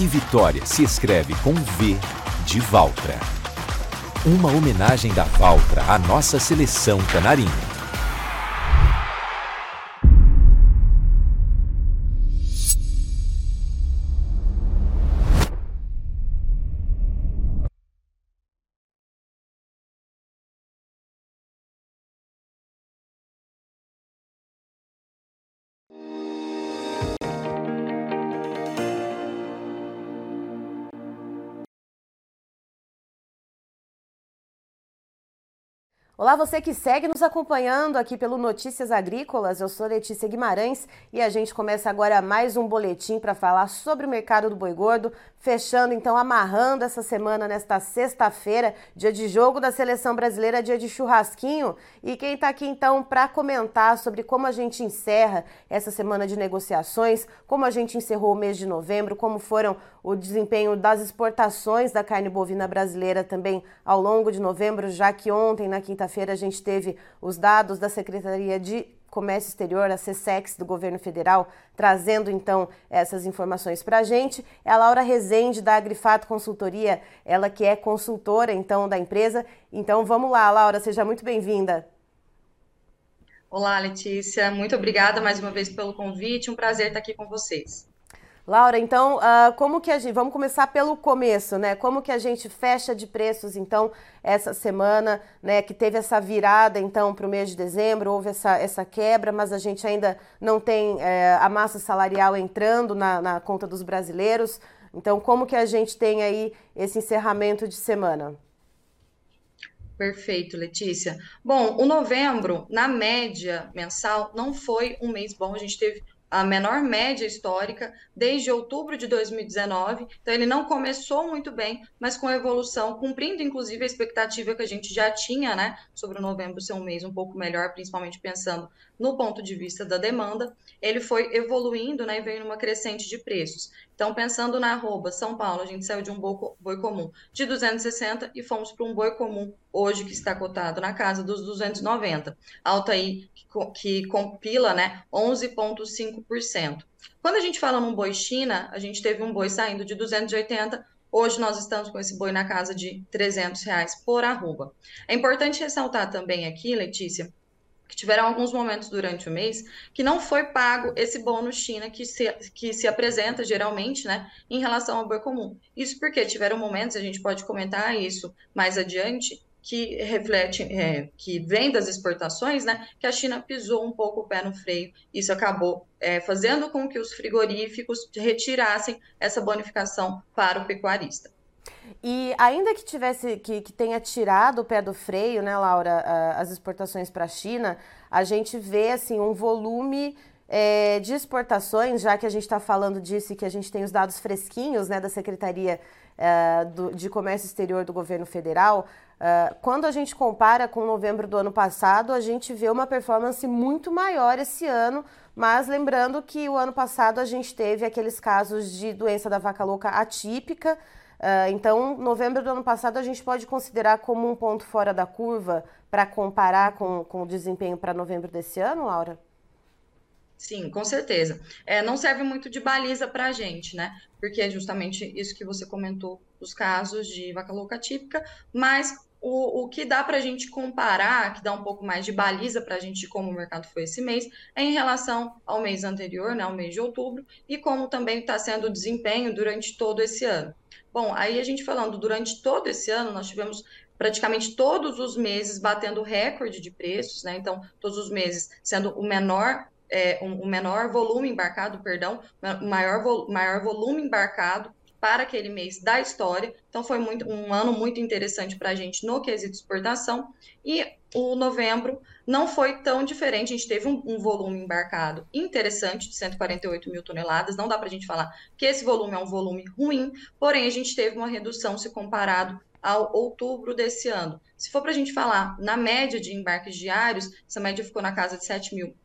e vitória se escreve com V de Valtra. Uma homenagem da Valtra à nossa seleção canarinha. Olá, você que segue nos acompanhando aqui pelo Notícias Agrícolas. Eu sou Letícia Guimarães e a gente começa agora mais um boletim para falar sobre o mercado do boi gordo, fechando então amarrando essa semana nesta sexta-feira, dia de jogo da seleção brasileira, dia de churrasquinho. E quem está aqui então para comentar sobre como a gente encerra essa semana de negociações, como a gente encerrou o mês de novembro, como foram o desempenho das exportações da carne bovina brasileira também ao longo de novembro, já que ontem na quinta quinta-feira a gente teve os dados da Secretaria de Comércio Exterior, a CSEX do governo federal, trazendo então essas informações para a gente. É a Laura Rezende, da Agrifato Consultoria, ela que é consultora então da empresa. Então vamos lá, Laura, seja muito bem-vinda. Olá, Letícia, muito obrigada mais uma vez pelo convite, um prazer estar aqui com vocês. Laura, então, uh, como que a gente. Vamos começar pelo começo, né? Como que a gente fecha de preços, então, essa semana, né? Que teve essa virada, então, para o mês de dezembro, houve essa, essa quebra, mas a gente ainda não tem é, a massa salarial entrando na, na conta dos brasileiros. Então, como que a gente tem aí esse encerramento de semana? Perfeito, Letícia. Bom, o novembro, na média mensal, não foi um mês bom. A gente teve a menor média histórica desde outubro de 2019. Então, ele não começou muito bem, mas com evolução, cumprindo inclusive a expectativa que a gente já tinha, né, sobre o novembro ser um mês um pouco melhor, principalmente pensando no ponto de vista da demanda, ele foi evoluindo né, e veio numa crescente de preços. Então, pensando na arroba São Paulo, a gente saiu de um boi comum de 260 e fomos para um boi comum hoje que está cotado na casa dos 290. Alta aí que, compila né, 11,5%. Quando a gente fala num boi China, a gente teve um boi saindo de 280 Hoje nós estamos com esse boi na casa de 300 reais por arroba. É importante ressaltar também aqui, Letícia, que tiveram alguns momentos durante o mês que não foi pago esse bônus China que se, que se apresenta geralmente, né, em relação ao boi comum. Isso porque tiveram momentos, a gente pode comentar isso mais adiante, que reflete, é, que vem das exportações, né, que a China pisou um pouco o pé no freio. Isso acabou é, fazendo com que os frigoríficos retirassem essa bonificação para o pecuarista. E ainda que tivesse que, que tenha tirado o pé do freio, né, Laura, as exportações para a China, a gente vê assim um volume é, de exportações, já que a gente está falando disso e que a gente tem os dados fresquinhos né, da Secretaria é, do, de Comércio Exterior do Governo Federal, é, quando a gente compara com novembro do ano passado, a gente vê uma performance muito maior esse ano, mas lembrando que o ano passado a gente teve aqueles casos de doença da vaca louca atípica, Uh, então, novembro do ano passado a gente pode considerar como um ponto fora da curva para comparar com, com o desempenho para novembro desse ano, Laura? Sim, com certeza. É, não serve muito de baliza para a gente, né? Porque é justamente isso que você comentou, os casos de vaca louca típica, mas o, o que dá para a gente comparar, que dá um pouco mais de baliza para a gente de como o mercado foi esse mês, é em relação ao mês anterior, né, ao mês de outubro, e como também está sendo o desempenho durante todo esse ano. Bom, aí a gente falando, durante todo esse ano, nós tivemos praticamente todos os meses batendo recorde de preços, né? Então, todos os meses sendo o menor, é, um, o menor volume embarcado, perdão, maior, vo, maior volume embarcado para aquele mês da história. Então, foi muito, um ano muito interessante para a gente no quesito exportação. E o novembro não foi tão diferente. A gente teve um, um, volume embarcado interessante de 148 mil toneladas. Não dá para a gente falar que esse volume é um volume ruim, porém, a gente teve uma redução se comparado ao outubro desse ano. Se for para a gente falar na média de embarques diários, essa média ficou na casa de 7 mil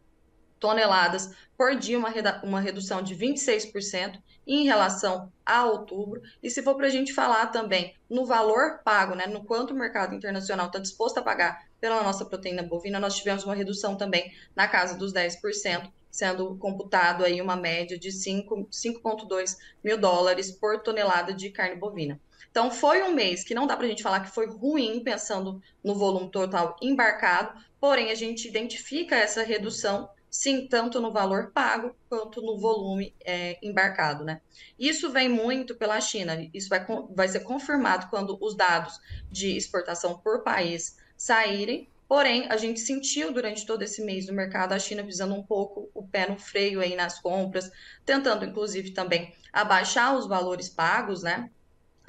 toneladas por dia, uma, uma redução de 26% em relação a outubro. E se for para a gente falar também no valor pago, né, no quanto o mercado internacional está disposto a pagar pela nossa proteína bovina, nós tivemos uma redução também na casa dos 10%, sendo computado aí uma média de 5,2 mil dólares por tonelada de carne bovina. Então, foi um mês que não dá para a gente falar que foi ruim, pensando no volume total embarcado, porém, a gente identifica essa redução, sim, tanto no valor pago quanto no volume é, embarcado, né? Isso vem muito pela China, isso vai, vai ser confirmado quando os dados de exportação por país saírem, Porém, a gente sentiu durante todo esse mês no mercado a China pisando um pouco o pé no freio aí nas compras, tentando inclusive também abaixar os valores pagos, né?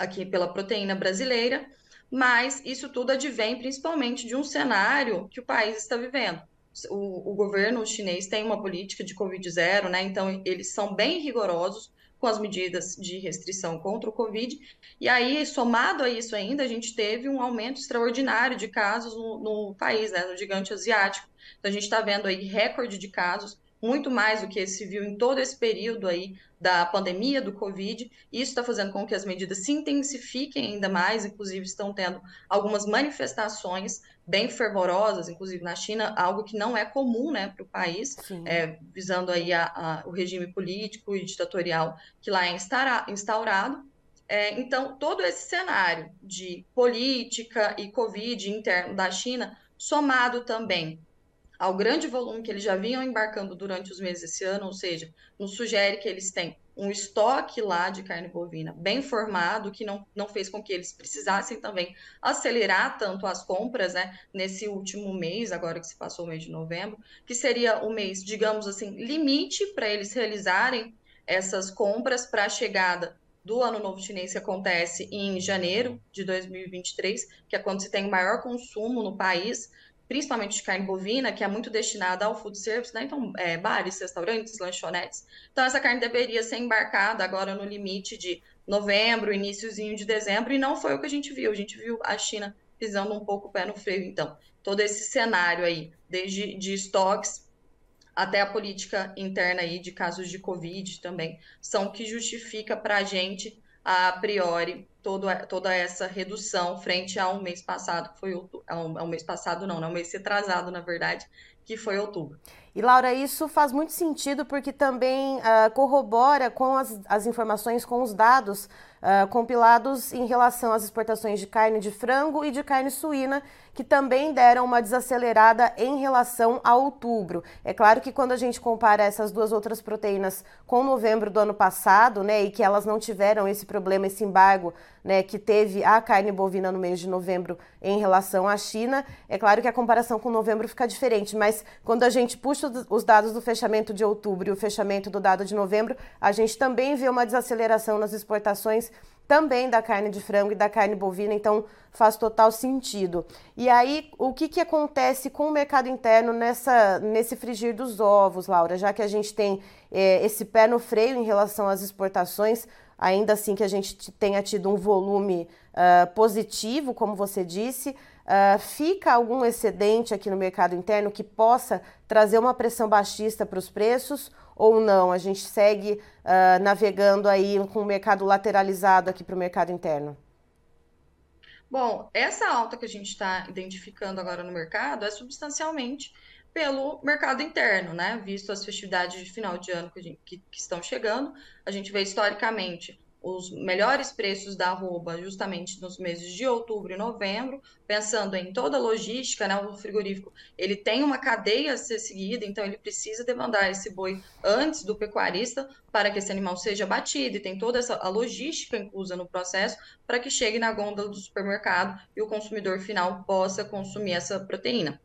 aqui pela proteína brasileira, mas isso tudo advém principalmente de um cenário que o país está vivendo. O, o governo chinês tem uma política de Covid zero, né? Então eles são bem rigorosos com as medidas de restrição contra o Covid. E aí, somado a isso ainda, a gente teve um aumento extraordinário de casos no, no país, né, no gigante asiático. Então, a gente está vendo aí recorde de casos muito mais do que se viu em todo esse período aí da pandemia do Covid. Isso está fazendo com que as medidas se intensifiquem ainda mais, inclusive estão tendo algumas manifestações bem fervorosas, inclusive na China, algo que não é comum né, para o país, é, visando aí a, a, o regime político e ditatorial que lá é instaurado. É, então, todo esse cenário de política e Covid interno da China, somado também ao grande volume que eles já vinham embarcando durante os meses desse ano, ou seja, nos sugere que eles têm um estoque lá de carne bovina bem formado, que não, não fez com que eles precisassem também acelerar tanto as compras, né, nesse último mês, agora que se passou o mês de novembro, que seria o mês, digamos assim, limite para eles realizarem essas compras para a chegada do Ano Novo Chinês que acontece em janeiro de 2023, que é quando se tem o maior consumo no país principalmente de carne bovina, que é muito destinada ao food service, né? Então, é, bares, restaurantes, lanchonetes. Então, essa carne deveria ser embarcada agora no limite de novembro, iníciozinho de dezembro, e não foi o que a gente viu. A gente viu a China pisando um pouco o pé no freio. Então, todo esse cenário aí, desde de estoques até a política interna aí de casos de Covid também, são que justifica para a gente, a priori, todo, toda essa redução frente ao mês passado, que foi ao, ao mês passado não, não, mês retrasado, na verdade, que foi outubro. E Laura, isso faz muito sentido porque também uh, corrobora com as, as informações, com os dados uh, compilados em relação às exportações de carne de frango e de carne suína, que também deram uma desacelerada em relação a outubro. É claro que quando a gente compara essas duas outras proteínas com novembro do ano passado, né, e que elas não tiveram esse problema, esse embargo, né, que teve a carne bovina no mês de novembro em relação à China, é claro que a comparação com novembro fica diferente, mas quando a gente puxa os dados do fechamento de outubro e o fechamento do dado de novembro, a gente também vê uma desaceleração nas exportações também da carne de frango e da carne bovina, então faz total sentido. E aí, o que, que acontece com o mercado interno nessa, nesse frigir dos ovos, Laura? Já que a gente tem é, esse pé no freio em relação às exportações, ainda assim que a gente tenha tido um volume uh, positivo, como você disse, uh, fica algum excedente aqui no mercado interno que possa trazer uma pressão baixista para os preços? ou não? A gente segue uh, navegando aí com o mercado lateralizado aqui para o mercado interno? Bom, essa alta que a gente está identificando agora no mercado é substancialmente pelo mercado interno, né? Visto as festividades de final de ano que, gente, que, que estão chegando, a gente vê historicamente os melhores preços da arroba justamente nos meses de outubro e novembro, pensando em toda a logística, né? O frigorífico, ele tem uma cadeia a ser seguida, então ele precisa demandar esse boi antes do pecuarista para que esse animal seja batido e tem toda essa a logística inclusa no processo para que chegue na gôndola do supermercado e o consumidor final possa consumir essa proteína.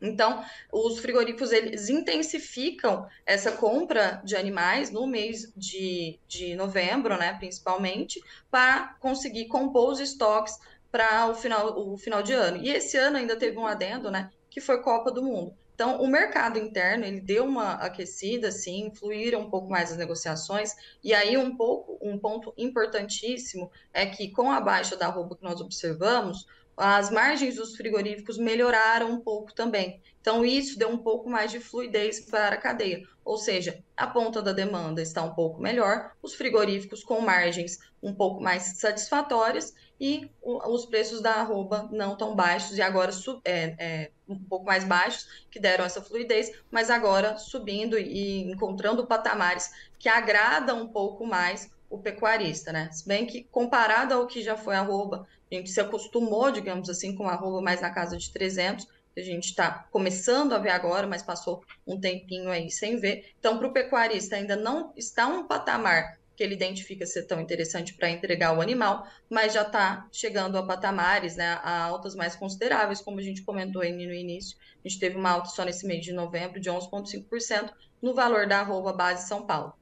Então, os frigoríficos eles intensificam essa compra de animais no mês de, de novembro, né, principalmente, para conseguir compor os estoques para o final, o final de ano. E esse ano ainda teve um adendo, né, que foi Copa do Mundo. Então, o mercado interno, ele deu uma aquecida, sim, fluíram um pouco mais as negociações, e aí um pouco, um ponto importantíssimo é que com a baixa da roupa que nós observamos, as margens dos frigoríficos melhoraram um pouco também. Então, isso deu um pouco mais de fluidez para a cadeia. Ou seja, a ponta da demanda está um pouco melhor, os frigoríficos com margens um pouco mais satisfatórias e os preços da arroba não tão baixos e agora é, é, um pouco mais baixos, que deram essa fluidez, mas agora subindo e encontrando patamares que agradam um pouco mais o pecuarista, né? Se bem que comparado ao que já foi a arroba a gente se acostumou, digamos assim, com a arroba mais na casa de 300, a gente está começando a ver agora, mas passou um tempinho aí sem ver. Então, para o pecuarista ainda não está um patamar que ele identifica ser tão interessante para entregar o animal, mas já está chegando a patamares, né, a altas mais consideráveis, como a gente comentou aí no início. A gente teve uma alta só nesse mês de novembro de 11,5% no valor da arroba base São Paulo.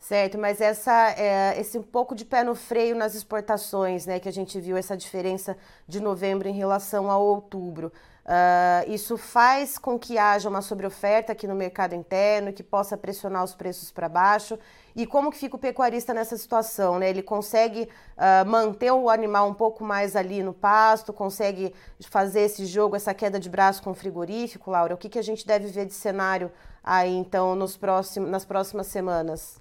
Certo, mas essa, é, esse um pouco de pé no freio nas exportações, né, que a gente viu essa diferença de novembro em relação a outubro, uh, isso faz com que haja uma sobreoferta aqui no mercado interno, que possa pressionar os preços para baixo. E como que fica o pecuarista nessa situação? Né? Ele consegue uh, manter o animal um pouco mais ali no pasto, consegue fazer esse jogo, essa queda de braço com o frigorífico, Laura? O que, que a gente deve ver de cenário aí, então, nos próximos, nas próximas semanas?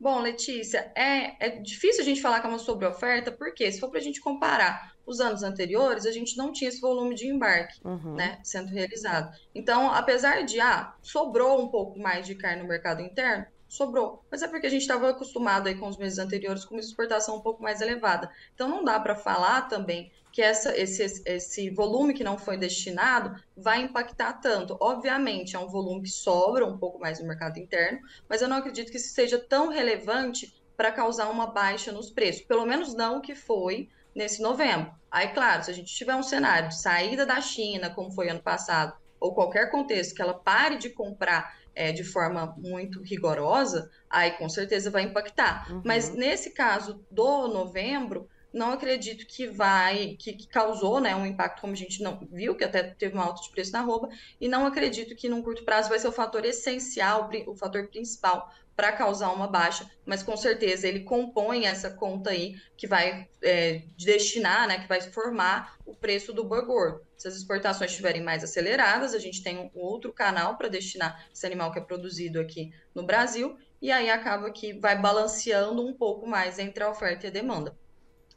Bom, Letícia, é, é difícil a gente falar que é uma sobreoferta, porque se for para a gente comparar os anos anteriores, a gente não tinha esse volume de embarque, uhum. né, sendo realizado. Então, apesar de, ah, sobrou um pouco mais de carne no mercado interno, sobrou. Mas é porque a gente estava acostumado aí com os meses anteriores com uma exportação um pouco mais elevada. Então, não dá para falar também que essa, esse, esse volume que não foi destinado vai impactar tanto. Obviamente, é um volume que sobra um pouco mais no mercado interno, mas eu não acredito que isso seja tão relevante para causar uma baixa nos preços, pelo menos não o que foi nesse novembro. Aí, claro, se a gente tiver um cenário de saída da China, como foi ano passado, ou qualquer contexto que ela pare de comprar é, de forma muito rigorosa, aí com certeza vai impactar. Uhum. Mas nesse caso do novembro, não acredito que vai, que, que, causou né, um impacto como a gente não viu, que até teve uma alta de preço na roupa, e não acredito que num curto prazo vai ser o fator essencial, o fator principal para causar uma baixa, mas com certeza ele compõe essa conta aí que vai é, destinar, né, que vai formar o preço do boi gordo. Se as exportações estiverem mais aceleradas, a gente tem um outro canal para destinar esse animal que é produzido aqui no Brasil, e aí acaba que vai balanceando um pouco mais entre a oferta e a demanda.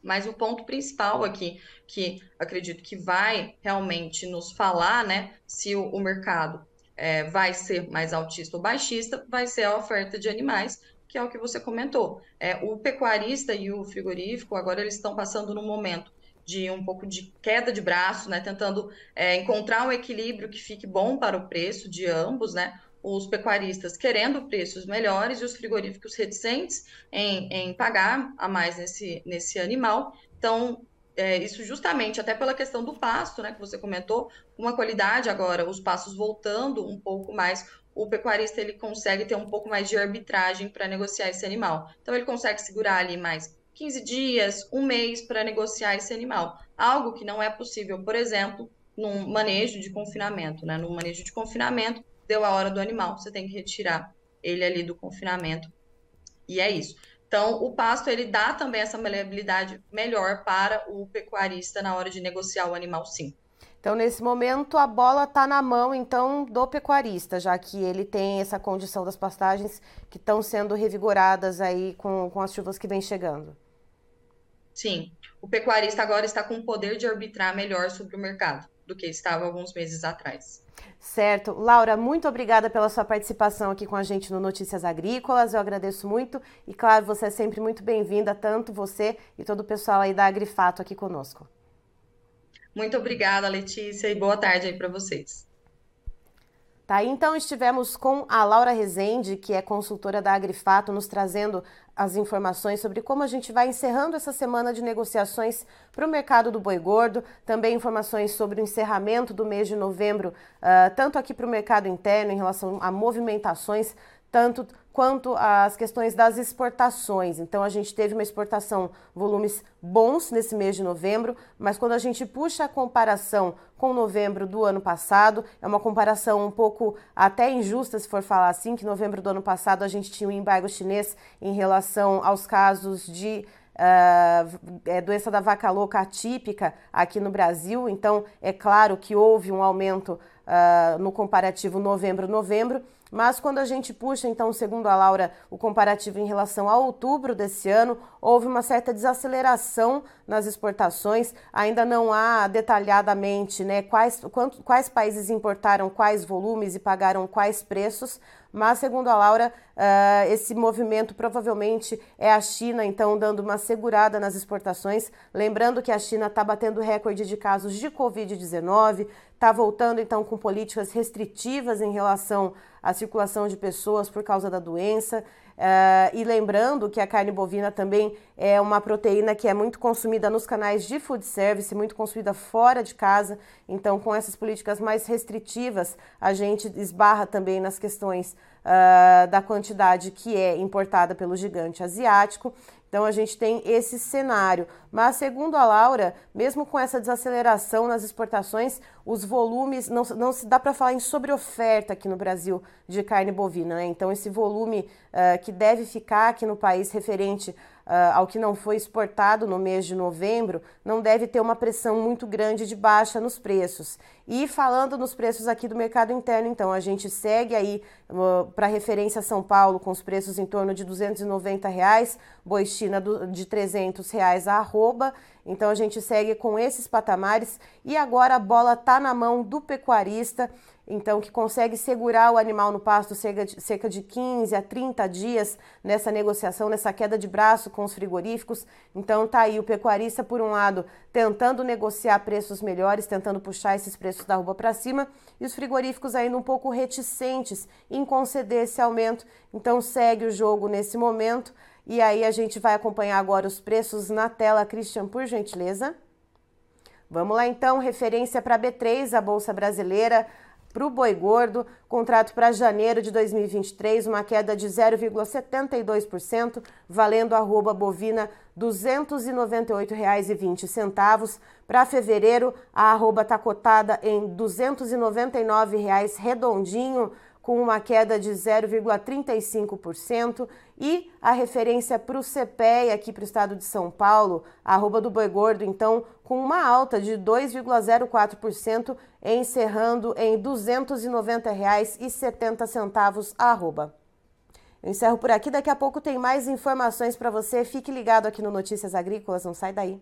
Mas o ponto principal aqui, que acredito que vai realmente nos falar, né, se o, o mercado é, vai ser mais altista ou baixista, vai ser a oferta de animais, que é o que você comentou. É, o pecuarista e o frigorífico, agora eles estão passando num momento de um pouco de queda de braço, né, tentando é, encontrar um equilíbrio que fique bom para o preço de ambos, né, os pecuaristas querendo preços melhores e os frigoríficos reticentes em, em pagar a mais nesse, nesse animal. Então, é, isso justamente até pela questão do pasto, né, que você comentou, uma qualidade agora, os pastos voltando um pouco mais, o pecuarista ele consegue ter um pouco mais de arbitragem para negociar esse animal. Então ele consegue segurar ali mais 15 dias, um mês para negociar esse animal. Algo que não é possível, por exemplo, num manejo de confinamento, né? No manejo de confinamento, deu a hora do animal, você tem que retirar ele ali do confinamento. E é isso. Então, o pasto ele dá também essa maleabilidade melhor para o pecuarista na hora de negociar o animal, sim. Então, nesse momento, a bola está na mão, então, do pecuarista, já que ele tem essa condição das pastagens que estão sendo revigoradas aí com, com as chuvas que vem chegando. Sim, o pecuarista agora está com o poder de arbitrar melhor sobre o mercado do que estava alguns meses atrás. Certo. Laura, muito obrigada pela sua participação aqui com a gente no Notícias Agrícolas. Eu agradeço muito e, claro, você é sempre muito bem-vinda, tanto você e todo o pessoal aí da Agrifato aqui conosco. Muito obrigada, Letícia, e boa tarde aí para vocês. Tá, então estivemos com a Laura Rezende, que é consultora da Agrifato, nos trazendo as informações sobre como a gente vai encerrando essa semana de negociações para o mercado do boi gordo, também informações sobre o encerramento do mês de novembro, uh, tanto aqui para o mercado interno em relação a movimentações, tanto quanto às questões das exportações. Então, a gente teve uma exportação, volumes bons nesse mês de novembro, mas quando a gente puxa a comparação com novembro do ano passado, é uma comparação um pouco até injusta, se for falar assim, que novembro do ano passado a gente tinha um embargo chinês em relação aos casos de Uh, é, doença da vaca louca atípica aqui no Brasil, então é claro que houve um aumento uh, no comparativo novembro-novembro, mas quando a gente puxa, então, segundo a Laura, o comparativo em relação a outubro desse ano, houve uma certa desaceleração nas exportações. Ainda não há detalhadamente né, quais, quantos, quais países importaram quais volumes e pagaram quais preços, mas segundo a Laura, uh, esse movimento provavelmente é a China, então, dando uma segurada nas exportações. Lembrando que a China está batendo recorde de casos de Covid-19, está voltando então com políticas restritivas em relação à circulação de pessoas por causa da doença. Uh, e lembrando que a carne bovina também é uma proteína que é muito consumida nos canais de food service, muito consumida fora de casa. Então, com essas políticas mais restritivas, a gente esbarra também nas questões uh, da quantidade que é importada pelo gigante asiático. Então a gente tem esse cenário. Mas segundo a Laura, mesmo com essa desaceleração nas exportações, os volumes não, não se dá para falar em sobreoferta aqui no Brasil de carne bovina, né? Então esse volume uh, que deve ficar aqui no país referente uh, ao que não foi exportado no mês de novembro, não deve ter uma pressão muito grande de baixa nos preços. E falando nos preços aqui do mercado interno, então, a gente segue aí para referência São Paulo com os preços em torno de 290 reais, boi China de 300 reais a arroba. Então a gente segue com esses patamares e agora a bola está na mão do pecuarista então que consegue segurar o animal no pasto cerca de, cerca de 15 a 30 dias nessa negociação, nessa queda de braço com os frigoríficos. Então tá aí o pecuarista, por um lado, tentando negociar preços melhores, tentando puxar esses preços da rua para cima, e os frigoríficos ainda um pouco reticentes em conceder esse aumento. Então segue o jogo nesse momento. E aí a gente vai acompanhar agora os preços na tela, Christian, por gentileza. Vamos lá então, referência para B3, a Bolsa Brasileira para o boi gordo, contrato para janeiro de 2023, uma queda de 0,72%, valendo arroba bovina R$ 298,20. Para fevereiro, a arroba está cotada em R$ 299,00 redondinho, com uma queda de 0,35%. E a referência para o CPEA aqui para o estado de São Paulo, arroba do boi gordo, então, com uma alta de 2,04%, encerrando em R$ 290,70 a arroba. Eu encerro por aqui, daqui a pouco tem mais informações para você. Fique ligado aqui no Notícias Agrícolas, não sai daí.